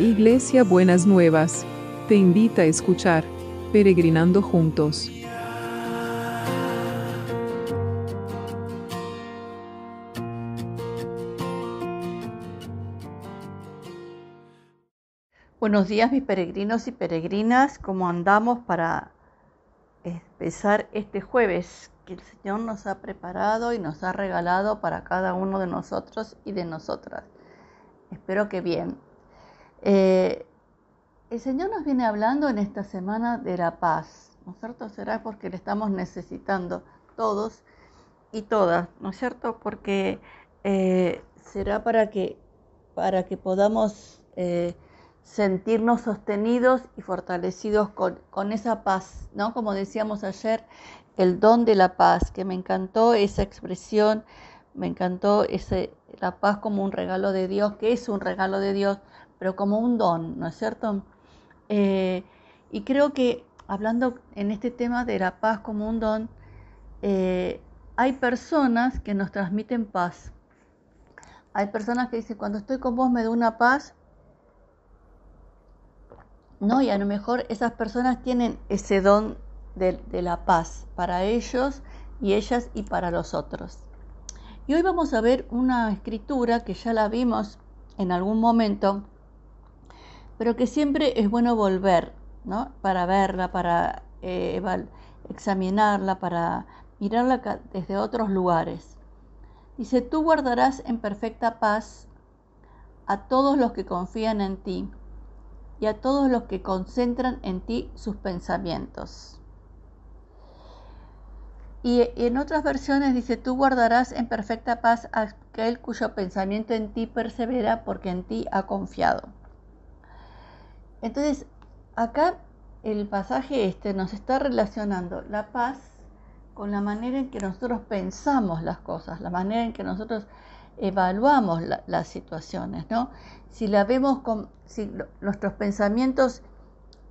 Iglesia Buenas Nuevas, te invita a escuchar Peregrinando Juntos. Buenos días mis peregrinos y peregrinas, ¿cómo andamos para empezar este jueves que el Señor nos ha preparado y nos ha regalado para cada uno de nosotros y de nosotras? Espero que bien. Eh, el Señor nos viene hablando en esta semana de la paz, ¿no es cierto? Será porque le estamos necesitando todos y todas, ¿no es cierto? Porque eh, será para que, para que podamos eh, sentirnos sostenidos y fortalecidos con, con, esa paz, ¿no? Como decíamos ayer, el don de la paz, que me encantó esa expresión, me encantó ese, la paz como un regalo de Dios, que es un regalo de Dios, pero como un don, ¿no es cierto? Eh, y creo que hablando en este tema de la paz como un don, eh, hay personas que nos transmiten paz. Hay personas que dicen, cuando estoy con vos me da una paz. No, y a lo mejor esas personas tienen ese don de, de la paz para ellos y ellas y para los otros. Y hoy vamos a ver una escritura que ya la vimos en algún momento, pero que siempre es bueno volver, ¿no? Para verla, para eh, examinarla, para mirarla desde otros lugares. Dice, tú guardarás en perfecta paz a todos los que confían en ti y a todos los que concentran en ti sus pensamientos. Y en otras versiones dice, tú guardarás en perfecta paz a aquel cuyo pensamiento en ti persevera porque en ti ha confiado. Entonces, acá el pasaje este nos está relacionando la paz con la manera en que nosotros pensamos las cosas, la manera en que nosotros evaluamos las situaciones, ¿no? Si la vemos con, si nuestros pensamientos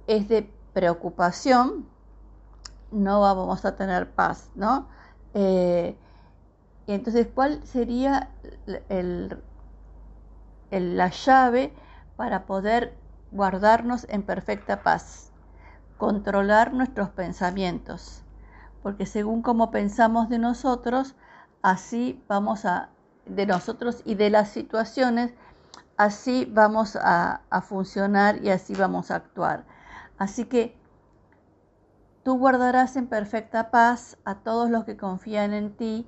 es de preocupación, no vamos a tener paz, ¿no? Eh, entonces, ¿cuál sería la llave para poder guardarnos en perfecta paz, controlar nuestros pensamientos, porque según como pensamos de nosotros, así vamos a, de nosotros y de las situaciones, así vamos a, a funcionar y así vamos a actuar. Así que tú guardarás en perfecta paz a todos los que confían en ti,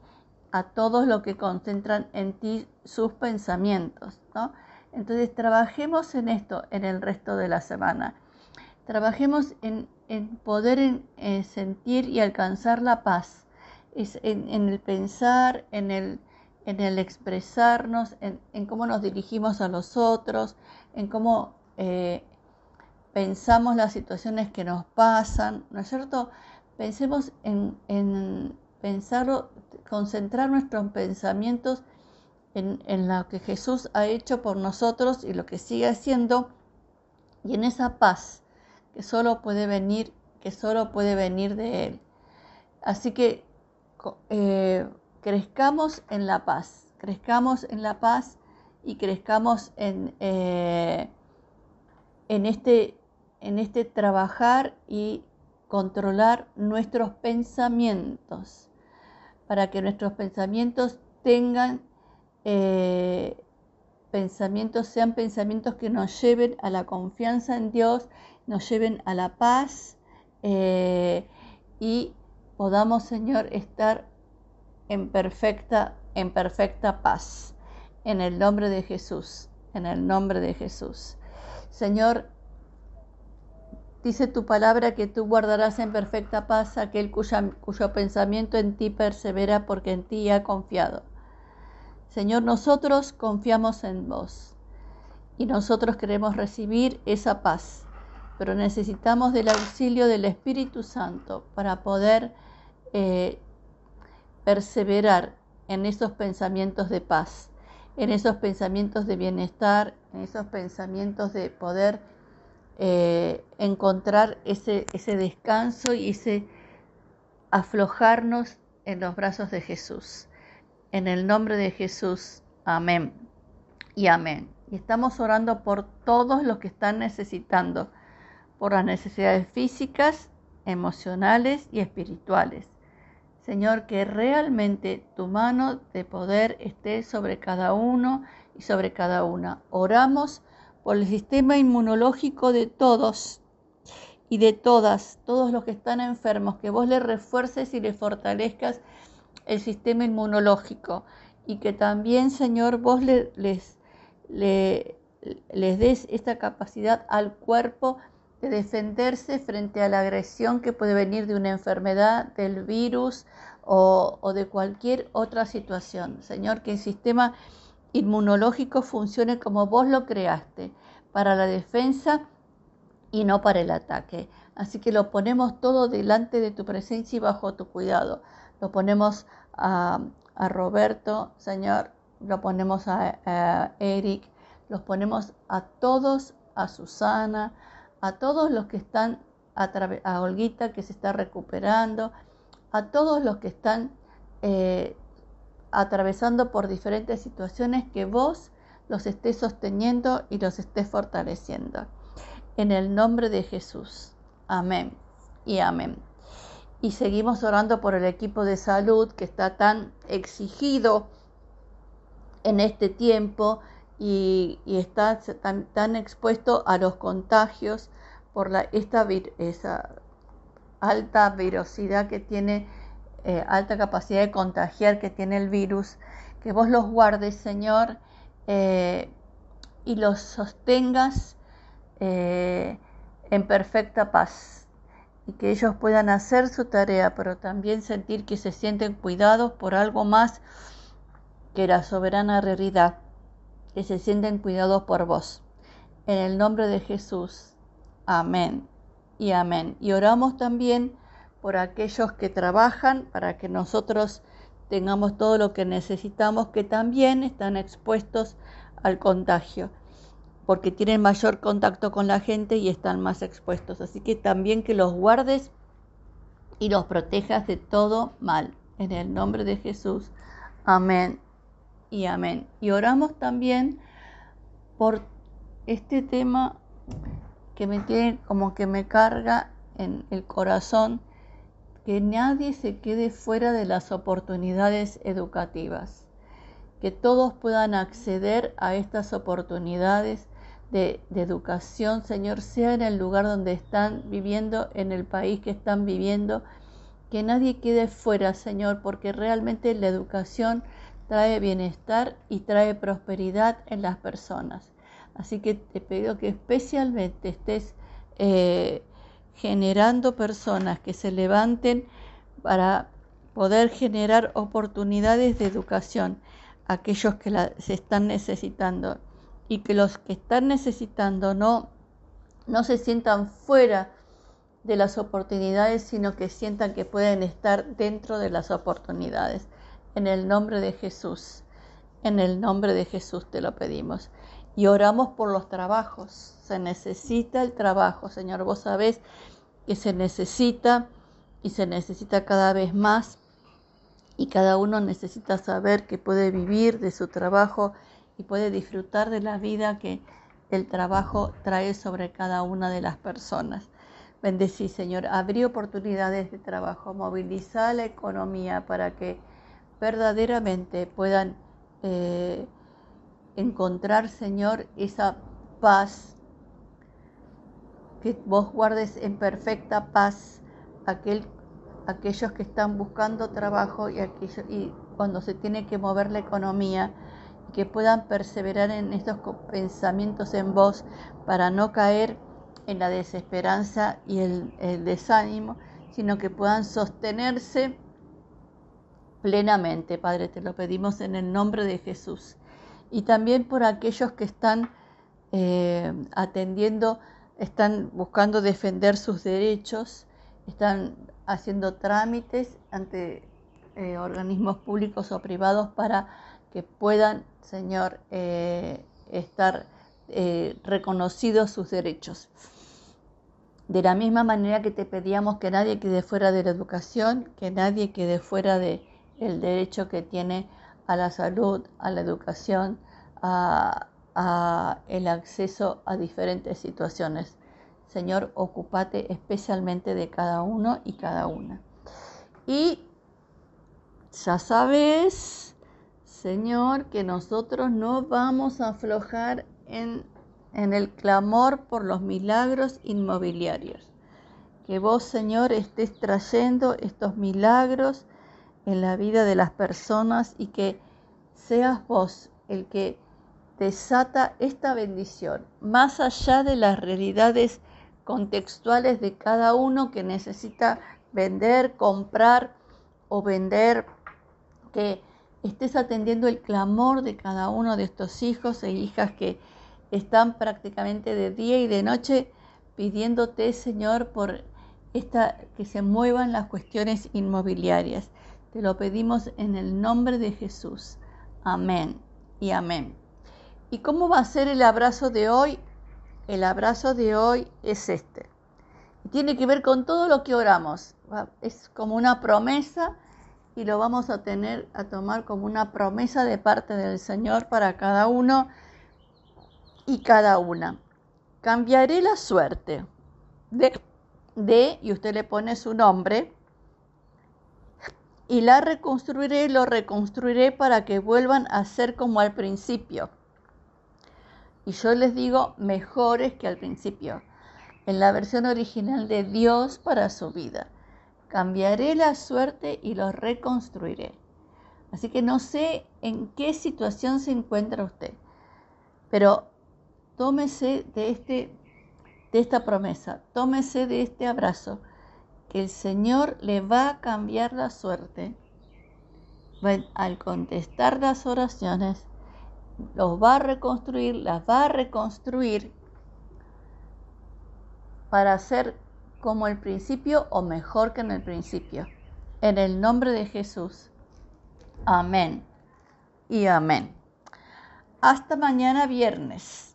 a todos los que concentran en ti sus pensamientos, ¿no? Entonces trabajemos en esto en el resto de la semana. Trabajemos en, poder eh, sentir y alcanzar la paz, en, el pensar, en el, en el expresarnos, en, cómo nos dirigimos a los otros, en cómo eh, pensamos las situaciones que nos pasan, ¿no es cierto? Pensemos en, en pensarlo, concentrar nuestros pensamientos en, lo que Jesús ha hecho por nosotros y lo que sigue haciendo, y en esa paz que solo puede venir, que solo puede venir de Él. Así que eh, crezcamos en la paz, crezcamos en la paz y crezcamos en, eh, en, este, en este trabajar y controlar nuestros pensamientos, para que nuestros pensamientos tengan eh, pensamientos sean pensamientos que nos lleven a la confianza en Dios, nos lleven a la paz eh, y podamos, Señor, estar en perfecta, en perfecta paz. En el nombre de Jesús, en el nombre de Jesús. Señor, dice tu palabra que tú guardarás en perfecta paz aquel cuyo pensamiento en ti persevera porque en ti ha confiado. Señor, nosotros confiamos en vos y nosotros queremos recibir esa paz, pero necesitamos del auxilio del Espíritu Santo para poder eh, perseverar en esos pensamientos de paz, en esos pensamientos de bienestar, en esos pensamientos de poder eh, encontrar ese, descanso y ese aflojarnos en los brazos de Jesús. En el nombre de Jesús. Amén. Y amén. Y estamos orando por todos los que están necesitando, por las necesidades físicas, emocionales y espirituales. Señor, que realmente tu mano de poder esté sobre cada uno y sobre cada una. Oramos por el sistema inmunológico de todos y de todas, todos los que están enfermos, que vos les refuerces y les fortalezcas el sistema inmunológico y que también, Señor, vos les, les, les des esta capacidad al cuerpo de defenderse frente a la agresión que puede venir de una enfermedad, del virus o de cualquier otra situación. Señor, que el sistema inmunológico funcione como vos lo creaste, para la defensa y no para el ataque. Así que lo ponemos todo delante de tu presencia y bajo tu cuidado. Lo ponemos a, Roberto, Señor, lo ponemos a, Eric, los ponemos a todos, a Susana, a todos los que están, a, a Olguita que se está recuperando, a todos los que están eh, atravesando por diferentes situaciones que vos los estés sosteniendo y los estés fortaleciendo. En el nombre de Jesús. Amén y amén. Y seguimos orando por el equipo de salud que está tan exigido en este tiempo y, está tan, expuesto a los contagios por la, esta esa alta velocidad que tiene, eh, alta capacidad de contagiar que tiene el virus. Que vos los guardes, Señor, eh, y los sostengas eh, en perfecta paz que ellos puedan hacer su tarea, pero también sentir que se sienten cuidados por algo más que la soberana realidad, que se sienten cuidados por vos. En el nombre de Jesús. Amén y amén. Y oramos también por aquellos que trabajan para que nosotros tengamos todo lo que necesitamos, que también están expuestos al contagio, porque tienen mayor contacto con la gente y están más expuestos. Así que también que los guardes y los protejas de todo mal. En el nombre de Jesús. Amén y amén. Y oramos también por este tema que me tiene como que me carga en el corazón, que nadie se quede fuera de las oportunidades educativas que todos puedan acceder a estas oportunidades de, educación, Señor, sea en el lugar donde están viviendo, en el país que están viviendo, que nadie quede fuera, Señor, porque realmente la educación trae bienestar y trae prosperidad en las personas. Así que te pido que especialmente estés eh, generando personas que se levanten para poder generar oportunidades de educación aquellos que la, se están necesitando y que los que están necesitando no, no se sientan fuera de las oportunidades, sino que sientan que pueden estar dentro de las oportunidades. En el nombre de Jesús, en el nombre de Jesús te lo pedimos. Y oramos por los trabajos. Se necesita el trabajo, Señor. Vos sabés que se necesita y se necesita cada vez más y cada uno necesita saber que puede vivir de su trabajo y puede disfrutar de la vida que el trabajo trae sobre cada una de las personas. Bendecí, Señor, abrí oportunidades de trabajo, movilizar la economía para que verdaderamente puedan eh, encontrar, Señor, esa paz, que vos guardes en perfecta paz aquel aquellos que están buscando trabajo y, y cuando se tiene que mover la economía, que puedan perseverar en estos pensamientos en vos para no caer en la desesperanza y el, el desánimo, sino que puedan sostenerse plenamente, Padre, te lo pedimos en el nombre de Jesús. Y también por aquellos que están eh, atendiendo, están buscando defender sus derechos, están haciendo trámites ante eh, organismos públicos o privados para que puedan, Señor, eh, estar eh, reconocidos sus derechos. De la misma manera que te pedíamos que nadie quede fuera de la educación, que nadie quede fuera del el derecho que tiene a la salud, a la educación, a, el acceso a diferentes situaciones. Señor, ocúpate especialmente de cada uno y cada una. Y ya sabes, Señor, que nosotros no vamos a aflojar en, en el clamor por los milagros inmobiliarios. Que vos, Señor, estés trayendo estos milagros en la vida de las personas y que seas vos el que desata esta bendición, más allá de las realidades contextuales de cada uno que necesita vender, comprar o vender, que estés atendiendo el clamor de cada uno de estos hijos e hijas que están prácticamente de día y de noche pidiéndote, Señor, por esta que se muevan las cuestiones inmobiliarias. Te lo pedimos en el nombre de Jesús. Amén y amén. ¿Y cómo va a ser el abrazo de hoy? El abrazo de hoy es este. tiene que ver con todo lo que oramos. Es como una promesa y lo vamos a tener a tomar como una promesa de parte del Señor para cada uno y cada una. Cambiaré la suerte de, y usted le pone su nombre, y la reconstruiré, lo reconstruiré para que vuelvan a ser como al principio. Y yo les digo mejores que al principio, en la versión original de Dios para su vida. Cambiaré la suerte y lo reconstruiré. Así que no sé en qué situación se encuentra usted, pero tómese de, este, de esta promesa, tómese de este abrazo que el Señor le va a cambiar la suerte al contestar las oraciones, los va a reconstruir, las va a reconstruir para ser como el principio o mejor que en el principio. En el nombre de Jesús. Amén y amén. Hasta mañana viernes.